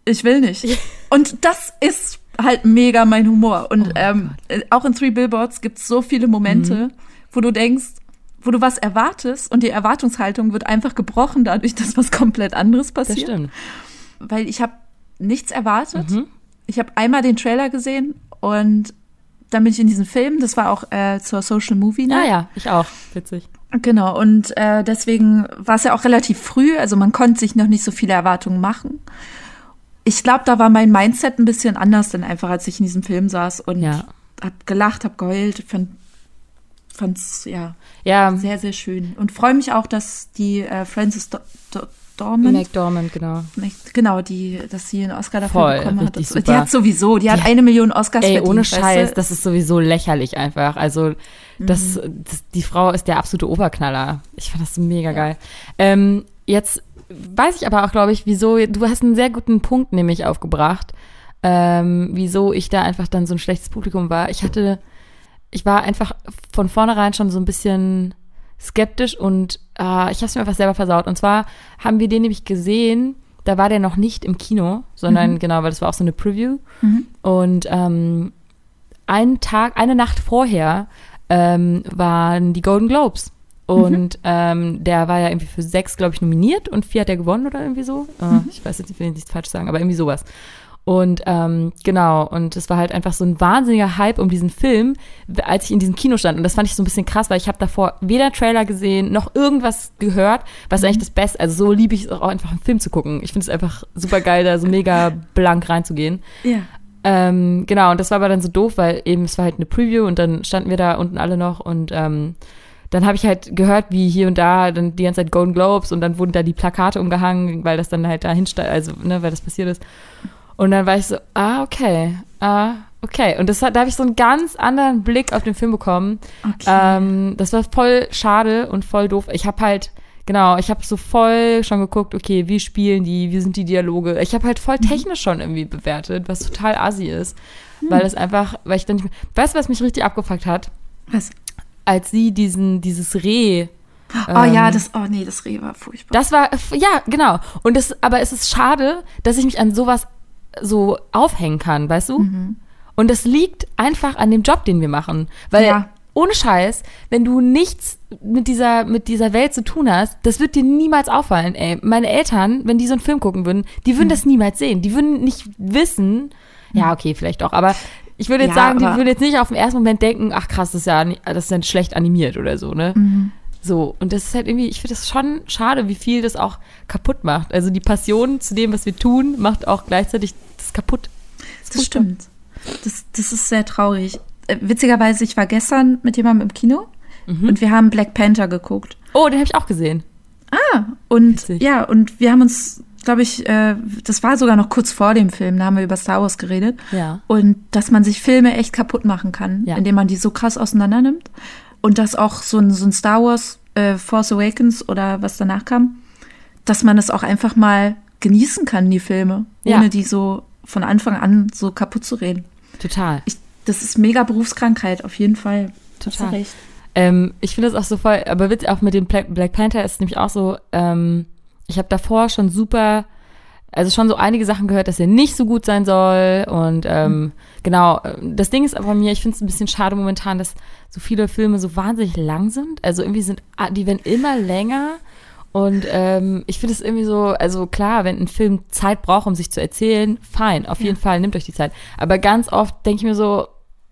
A: ich will nicht. Und das ist halt mega mein Humor. Und
B: Oh
A: ähm, auch in Three Billboards gibt es so viele Momente,
B: Mhm.
A: wo du denkst, wo du was erwartest und die Erwartungshaltung wird einfach gebrochen dadurch, dass was komplett anderes
B: Das
A: passiert.
B: stimmt.
A: Weil ich habe nichts erwartet.
B: Mhm.
A: Ich habe einmal den Trailer gesehen und dann bin ich in diesen Film, das war auch äh, zur Social Movie
B: Ja,
A: Night.
B: ja, ich auch. Witzig.
A: Genau, und äh, deswegen war es ja auch relativ früh, also man konnte sich noch nicht so viele Erwartungen machen. Ich glaube, da war mein Mindset ein bisschen anders dann einfach, als ich in diesem Film saß und
B: Ja.
A: hab gelacht, hab geheult, fand fand's ja
B: Ja,
A: sehr sehr schön und freue mich auch, dass die äh, Frances Do Do Dormand,
B: McDormand, genau.
A: genau, die, dass sie einen Oscar dafür
B: Voll,
A: bekommen hat. Das, die hat sowieso, die hat
B: Die-
A: eine Million Oscars
B: Ey,
A: verdient.
B: ohne
A: weißt du?
B: Scheiß, das ist sowieso lächerlich einfach. Also, das,
A: Mhm.
B: das, die Frau ist der absolute Oberknaller. Ich fand das so mega geil. Ähm, jetzt weiß ich aber auch, glaube ich, wieso, du hast einen sehr guten Punkt nämlich aufgebracht, ähm, wieso ich da einfach dann so ein schlechtes Publikum war. Ich hatte, ich war einfach von vornherein schon so ein bisschen skeptisch und äh, ich habe es mir einfach selber versaut. Und zwar haben wir den nämlich gesehen, da war der noch nicht im Kino, sondern genau, weil das war auch so eine Preview.
A: Mhm.
B: Und ähm, einen Tag, eine Nacht vorher ähm, waren die Golden Globes. Und ähm, der war ja irgendwie für sechs, glaube ich, nominiert und vier hat er gewonnen oder irgendwie so. Äh, Ich weiß jetzt nicht, ich will nichts falsch sagen, aber irgendwie sowas. Und ähm, genau, und es war halt einfach so ein wahnsinniger Hype um diesen Film, als ich in diesem Kino stand. Und das fand ich so ein bisschen krass, weil ich habe davor weder Trailer gesehen, noch irgendwas gehört, was eigentlich das Beste, also so liebe ich es auch einfach, einen Film zu gucken. Ich finde es einfach super geil, da so mega blank reinzugehen.
A: Ja.
B: Ähm, genau, und das war aber dann so doof, weil eben es war halt eine Preview und dann standen wir da unten alle noch und ähm, dann habe ich halt gehört, wie hier und da dann die ganze Zeit Golden Globes und dann wurden da die Plakate umgehangen, weil das dann halt dahin stand, also, ne, weil das passiert ist. Und dann war ich so, ah, okay, ah, okay. Und das hat, da habe ich so einen ganz anderen Blick auf den Film bekommen.
A: Okay.
B: Ähm, das war voll schade und voll doof. Ich habe halt, genau, ich habe so voll schon geguckt, okay, wie spielen die, wie sind die Dialoge. Ich habe halt voll technisch schon irgendwie bewertet, was total assi ist. Weil es einfach, weil ich dann nicht mehr, weißt du, was mich richtig abgefuckt hat?
A: Was?
B: Als sie diesen, dieses Reh
A: Oh ja,
B: Ähm,
A: das, oh nee, das Reh war furchtbar.
B: das war, ja, genau. Und das, aber es ist schade, dass ich mich an sowas so aufhängen kann, weißt du?
A: Mhm.
B: Und das liegt einfach an dem Job, den wir machen. Weil,
A: Ja.
B: ohne Scheiß, wenn du nichts mit dieser, mit dieser Welt zu tun hast, das wird dir niemals auffallen, ey. Meine Eltern, wenn die so einen Film gucken würden, die
A: Mhm.
B: würden das niemals sehen. Die würden nicht wissen, ja, okay, vielleicht auch, aber ich würde jetzt
A: Ja,
B: sagen, die würden jetzt nicht auf den ersten Moment denken, ach krass, das ist ja, das ist ja schlecht animiert oder so, ne?
A: Mhm.
B: So, und das ist halt irgendwie, ich finde das schon schade, wie viel das auch kaputt macht. Also die Passion zu dem, was wir tun, macht auch gleichzeitig das kaputt.
A: Das
B: furchtbar.
A: stimmt. Das, das ist sehr traurig. Äh, witzigerweise, ich war gestern mit jemandem im Kino
B: Mhm.
A: und wir haben Black Panther geguckt.
B: Oh, den habe ich auch gesehen.
A: Und
B: Witzig.
A: ja, und wir haben uns, glaube ich, äh, das war sogar noch kurz vor dem Film, da haben wir über Star Wars geredet.
B: Ja.
A: Und dass man sich Filme echt kaputt machen kann,
B: Ja.
A: indem man die so krass auseinander nimmt. Und dass auch so ein, so ein Star Wars äh, Force Awakens oder was danach kam, dass man es auch einfach mal genießen kann, die Filme,
B: Ja.
A: ohne die so von Anfang an so kaputt zu reden.
B: Total.
A: Ich, das ist mega Berufskrankheit, auf jeden Fall.
B: Total. Ähm, ich finde das auch so voll, aber witzig, auch mit dem Black, Black Panther ist es nämlich auch so, ähm, ich habe davor schon super, also schon so einige Sachen gehört, dass er nicht so gut sein soll und ähm, genau, ähm, das Ding ist aber mir, ich finde es ein bisschen schade momentan, dass so viele Filme so wahnsinnig lang sind, also irgendwie sind, ah, die werden immer länger und ähm, ich finde es irgendwie so, also klar, wenn ein Film Zeit braucht, um sich zu erzählen, fein, auf jeden Fall, nehmt euch die Zeit, aber ganz oft denke ich mir so,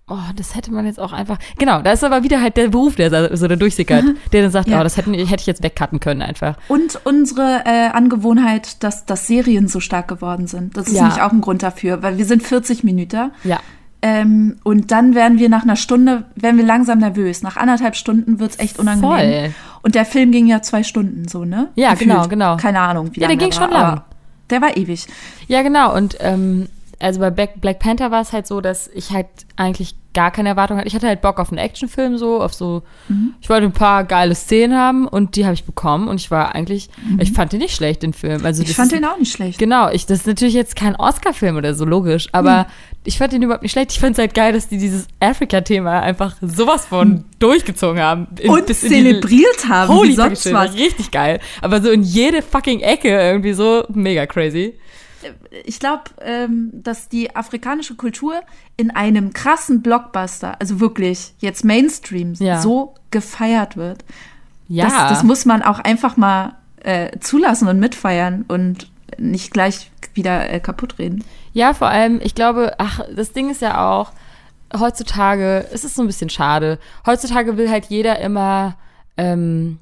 B: Oh, das hätte man jetzt auch einfach. Genau, da ist aber wieder halt der Beruf, der so da durchsickert, der dann sagt,
A: Ja.
B: oh, das hätten, hätte ich jetzt wegcutten können einfach.
A: Und unsere äh, Angewohnheit, dass, dass Serien so stark geworden sind. Das ist
B: Ja.
A: nämlich auch ein Grund dafür, weil wir sind 40 Minuten.
B: Ja,
A: Ähm, und dann werden wir nach einer Stunde, werden wir langsam nervös. Nach anderthalb Stunden wird's echt unangenehm.
B: Voll.
A: Und der Film ging ja zwei Stunden so, ne?
B: Ja, genau, genau.
A: Keine Ahnung, wie
B: Ja,
A: lange
B: der ging
A: war,
B: schon lang.
A: Der war ewig.
B: ja, genau. Und ähm, also bei Black Panther war es halt so, dass ich halt eigentlich gar keine Erwartung hatte. Ich hatte halt Bock auf einen Actionfilm so, auf so, ich wollte ein paar geile Szenen haben und die habe ich bekommen und ich war eigentlich, ich fand den nicht schlecht, den Film. Also
A: Ich fand
B: ist,
A: den auch nicht schlecht.
B: Genau, ich, das ist natürlich jetzt kein Oscar-Film oder so, logisch, aber
A: Hm.
B: ich fand den überhaupt nicht schlecht. Ich fand es halt geil, dass die dieses Afrika-Thema einfach sowas von durchgezogen haben. In-.
A: Und
B: in die-
A: zelebriert haben,
B: Holy
A: wie sonst was.
B: richtig geil. Aber so in jede fucking Ecke irgendwie so mega crazy.
A: Ich glaube, ähm, dass die afrikanische Kultur in einem krassen Blockbuster, also wirklich jetzt Mainstream,
B: Ja.
A: so gefeiert wird.
B: Ja.
A: Das, das muss man auch einfach mal äh, zulassen und mitfeiern und nicht gleich wieder äh, kaputt reden.
B: Ja, vor allem, ich glaube, ach, das Ding ist ja auch, heutzutage, es ist so ein bisschen schade. Heutzutage will halt jeder immer ähm,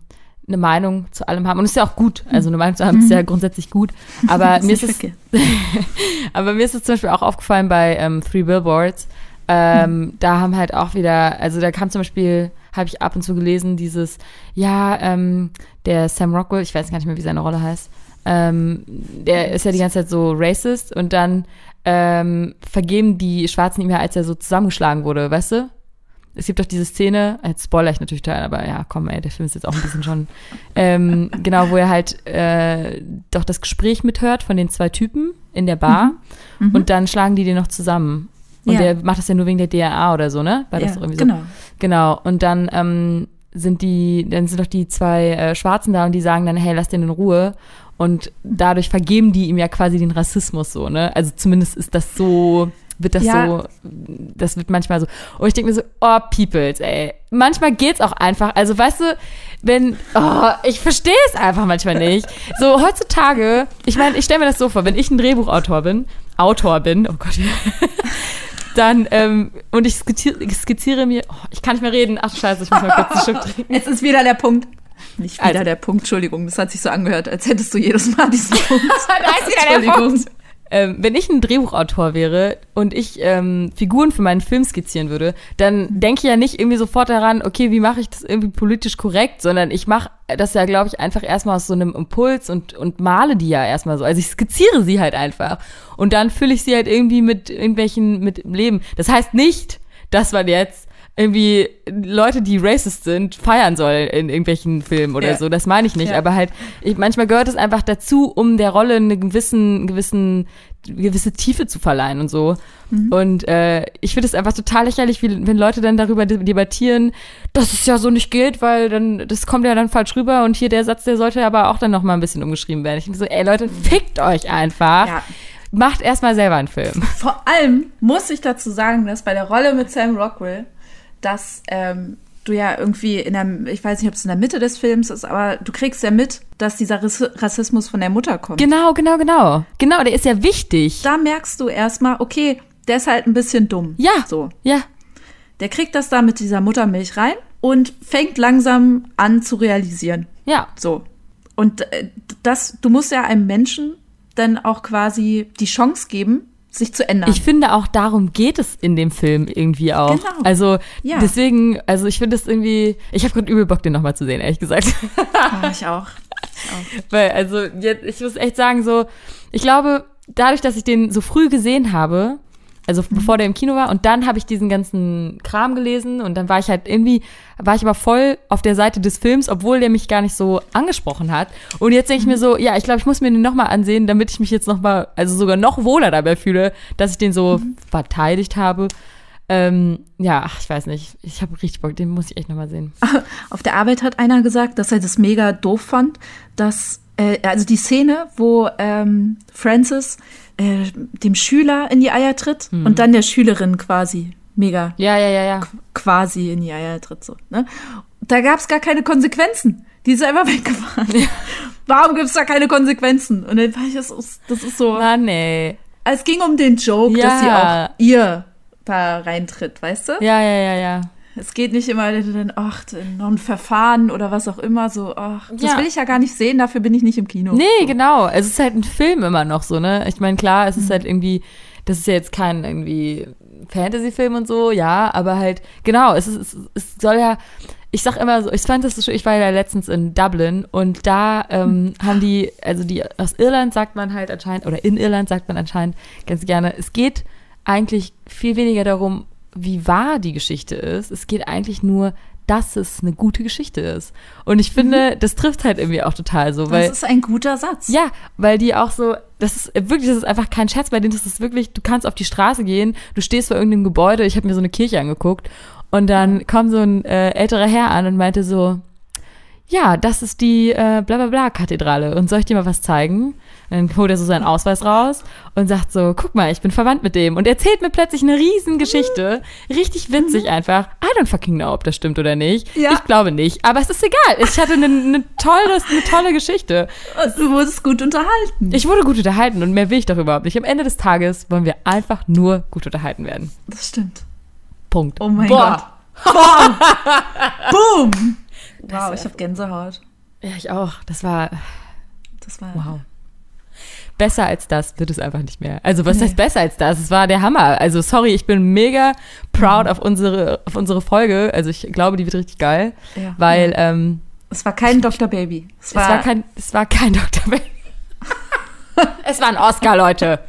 B: eine Meinung zu allem haben. Und ist ja auch gut. Also eine Meinung zu haben ist ja grundsätzlich gut. Aber mir ist es, aber mir ist es zum Beispiel auch aufgefallen bei ähm, Three Billboards. Ähm, Da haben halt auch wieder, also da kam zum Beispiel, habe ich ab und zu gelesen, dieses, ja, ähm, der Sam Rockwell, ich weiß gar nicht mehr, wie seine Rolle heißt, ähm, der ist ja die ganze Zeit so racist und dann ähm, vergeben die Schwarzen ihm ja, als er so zusammengeschlagen wurde, weißt du? Es gibt doch diese Szene, jetzt spoiler ich natürlich total, aber ja, komm, ey, der Film ist jetzt auch ein bisschen schon, ähm, genau, wo er halt äh, doch das Gespräch mithört von den zwei Typen in der Bar und dann schlagen die den noch zusammen. Und
A: Ja.
B: der macht das ja nur wegen der DNA oder so, ne? War das
A: Ja,
B: doch irgendwie so?
A: genau.
B: Genau. Und dann ähm, sind die, dann sind doch die zwei äh, Schwarzen da und die sagen dann, hey, lass den in Ruhe. Und dadurch vergeben die ihm ja quasi den Rassismus so, ne? Also zumindest ist das so, wird das
A: Ja.
B: so, das wird manchmal so. Und ich denke mir so, oh, Peoples, ey. Manchmal geht's auch einfach. Also weißt du, wenn, oh, ich verstehe es einfach manchmal nicht. So heutzutage, ich meine, ich stelle mir das so vor, wenn ich ein Drehbuchautor bin, Autor bin, oh Gott, dann, ähm, und ich skizziere, ich skizziere mir, oh, ich kann nicht mehr reden, ach Scheiße, ich muss mal kurz einen Schluck trinken.
A: Es ist wieder der Punkt. Nicht wieder
B: Also-
A: der Punkt, Entschuldigung, das hat sich so angehört, als hättest du jedes Mal diesen Punkt.
B: Da ist wieder der Punkt. Ähm, wenn ich ein Drehbuchautor wäre und ich ähm, Figuren für meinen Film skizzieren würde, dann denke ich ja nicht irgendwie sofort daran, okay, wie mache ich das irgendwie politisch korrekt, sondern ich mache das ja, glaube ich, einfach erstmal aus so einem Impuls und, und male die ja erstmal so. Also ich skizziere sie halt einfach. Und dann fülle ich sie halt irgendwie mit irgendwelchen, mit Leben. Das heißt nicht, dass man jetzt irgendwie Leute, die racist sind, feiern soll in irgendwelchen Filmen oder
A: Ja.
B: so. Das meine ich nicht.
A: Ja.
B: Aber halt, ich, manchmal gehört es einfach dazu, um der Rolle eine gewissen, gewissen, gewisse Tiefe zu verleihen und so. Und äh, ich finde es einfach total lächerlich, wie, wenn Leute dann darüber de- debattieren, dass es ja so nicht geht, weil dann das kommt ja dann falsch rüber und hier der Satz, der sollte aber auch dann noch mal ein bisschen umgeschrieben werden. Ich denke so, ey Leute, fickt euch einfach.
A: Ja.
B: Macht erstmal selber einen Film.
A: Vor allem muss ich dazu sagen, dass bei der Rolle mit Sam Rockwell, dass ähm, du ja irgendwie in der, ich weiß nicht, ob es in der Mitte des Films ist, aber du kriegst ja mit, dass dieser Rass- Rassismus von der Mutter kommt.
B: Genau, genau, genau. Genau, der ist ja wichtig.
A: da merkst du erstmal, okay, der ist halt ein bisschen dumm.
B: Ja.
A: So.
B: Ja,
A: Der kriegt das da mit dieser Muttermilch rein und fängt langsam an zu realisieren.
B: ja.
A: So. Und äh, das, du musst ja einem Menschen dann auch quasi die Chance geben, sich zu ändern.
B: Ich finde auch darum geht es in dem Film irgendwie auch.
A: Genau.
B: Also
A: Ja.
B: deswegen, also ich finde es irgendwie, ich habe gerade übel Bock, den nochmal zu sehen, ehrlich gesagt.
A: Ah, ich auch.
B: Weil, also jetzt, ich muss echt sagen, so, ich glaube, dadurch, dass ich den so früh gesehen habe, also bevor der im Kino war, und dann habe ich diesen ganzen Kram gelesen und dann war ich halt irgendwie, war ich aber voll auf der Seite des Films, obwohl der mich gar nicht so angesprochen hat. Und jetzt denke ich mir so, ja, ich glaube, ich muss mir den nochmal ansehen, damit ich mich jetzt nochmal, also sogar noch wohler dabei fühle, dass ich den so verteidigt habe. Ähm, ja, ach, ich weiß nicht. Ich habe richtig Bock, den muss ich echt nochmal sehen.
A: Auf der Arbeit hat einer gesagt, dass er das mega doof fand, dass, äh, also die Szene, wo ähm, Francis äh, dem Schüler in die Eier tritt und dann der Schülerin quasi mega
B: Ja, ja, ja, ja.
A: quasi in die Eier tritt. So, ne? Da gab es gar keine Konsequenzen. Die ist einfach weggefahren. Warum gibt es da keine Konsequenzen? Und dann war ich, das ist, das ist so.
B: Mann, ey.
A: Es ging um den Joke, dass sie
B: Ja.
A: auch ihr da reintritt, weißt du?
B: Ja, ja, ja, ja.
A: Es geht nicht immer dann, ach, noch ein Verfahren oder was auch immer, so, ach, das
B: Ja.
A: will ich ja gar nicht sehen, dafür bin ich nicht im Kino.
B: Nee, genau. Es ist halt ein Film immer noch so, ne? Ich meine, klar,
A: Mhm.
B: es ist halt irgendwie, das ist ja jetzt kein irgendwie Fantasy-Film und so, ja, aber halt, genau, es ist, es, es soll ja, ich sag immer so, ich fand das so schön, ich war ja letztens in Dublin und da ähm, haben die, also die aus Irland sagt man halt anscheinend, oder in Irland sagt man anscheinend ganz gerne, es geht eigentlich viel weniger darum, wie wahr die Geschichte ist. Es geht eigentlich nur, dass es eine gute Geschichte ist. Und ich finde, das trifft halt irgendwie auch total so, weil
A: Das ist ein guter Satz.
B: ja, weil die auch so, das ist wirklich, das ist einfach kein Scherz, bei denen das ist wirklich, du kannst auf die Straße gehen, du stehst vor irgendeinem Gebäude, ich habe mir so eine Kirche angeguckt und dann kam so ein äh, älterer Herr an und meinte so, ja, das ist die äh, bla bla bla Kathedrale und soll ich dir mal was zeigen? Und dann holt er so seinen Ausweis raus und sagt so, guck mal, ich bin verwandt mit dem und erzählt mir plötzlich eine riesen Geschichte, richtig witzig einfach. I don't fucking know, ob das stimmt oder nicht.
A: Ja.
B: Ich glaube nicht, aber es ist egal. Ich hatte eine, eine, tolle, eine tolle Geschichte.
A: Und du wurdest gut unterhalten.
B: Ich wurde gut unterhalten und mehr will ich doch überhaupt nicht. Am Ende des Tages wollen wir einfach nur gut unterhalten werden.
A: das stimmt.
B: Punkt.
A: Oh mein
B: Boah.
A: Gott. Boom! Boom! Wow,
B: war-
A: ich habe Gänsehaut.
B: Ja, ich auch. Das war
A: Das war
B: wow. Besser als das wird es einfach nicht mehr. Also was
A: Nee.
B: heißt besser als das? Es war der Hammer. Also sorry, ich bin mega proud auf unsere auf unsere Folge. Also ich glaube, die wird richtig geil,
A: Ja.
B: weil ähm,
A: Es war kein Dr. Baby. Es
B: es war kein es war kein Dr. Baby. es war ein Oscar, Leute.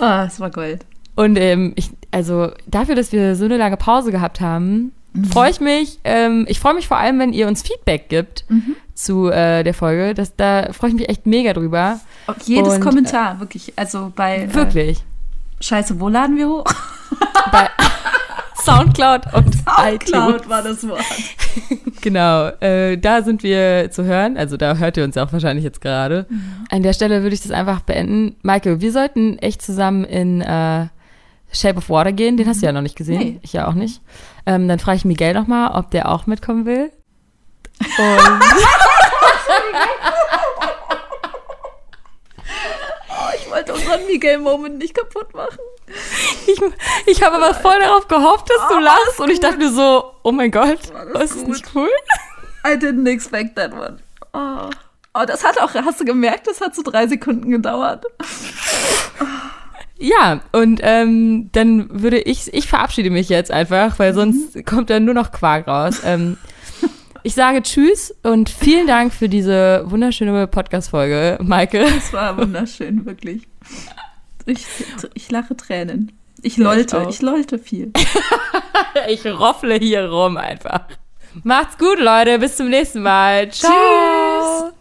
A: Oh, es war Gold.
B: Und ähm, ich, also dafür, dass wir so eine lange Pause gehabt haben, freue ich mich. Ähm, ich freue mich vor allem, wenn ihr uns Feedback gibt zu äh, der Folge. Das, da freue ich mich echt mega drüber.
A: Auf jedes
B: Und,
A: Kommentar, wirklich. Also bei äh,
B: Wirklich.
A: Scheiße, wo laden wir hoch?
B: Bei Soundcloud und iTunes.
A: Soundcloud war das Wort.
B: Genau, äh, da sind wir zu hören. Also da hört ihr uns ja auch wahrscheinlich jetzt gerade. An der Stelle würde ich das einfach beenden. Maike, wir sollten echt zusammen in äh, Shape of Water gehen. Den hast du ja noch nicht gesehen.
A: Nee.
B: Ich ja auch nicht. Ähm, dann frage ich Miguel nochmal, ob der auch mitkommen will. Und
A: wollte unseren Miguel-Moment nicht kaputt machen.
B: ich, ich habe aber voll darauf gehofft, dass du lachst. Und ich dachte mir so, oh mein Gott,
A: das
B: ist das
A: gut?
B: nicht cool?
A: I didn't expect that one. Oh. oh, das hat auch, hast du gemerkt, das hat so drei Sekunden gedauert.
B: Ja, und ähm, dann würde ich, ich verabschiede mich jetzt einfach, weil sonst kommt dann nur noch Quark raus. Ähm, ich sage Tschüss und vielen Dank für diese wunderschöne Podcast-Folge, Maike.
A: Es war wunderschön, wirklich. Ich, ich lache Tränen. Ich
B: ich
A: lollte,
B: auch.
A: ich lollte viel.
B: Ich roffle hier rum einfach. Macht's gut, Leute. Bis zum nächsten Mal. Ciao.
A: Tschüss.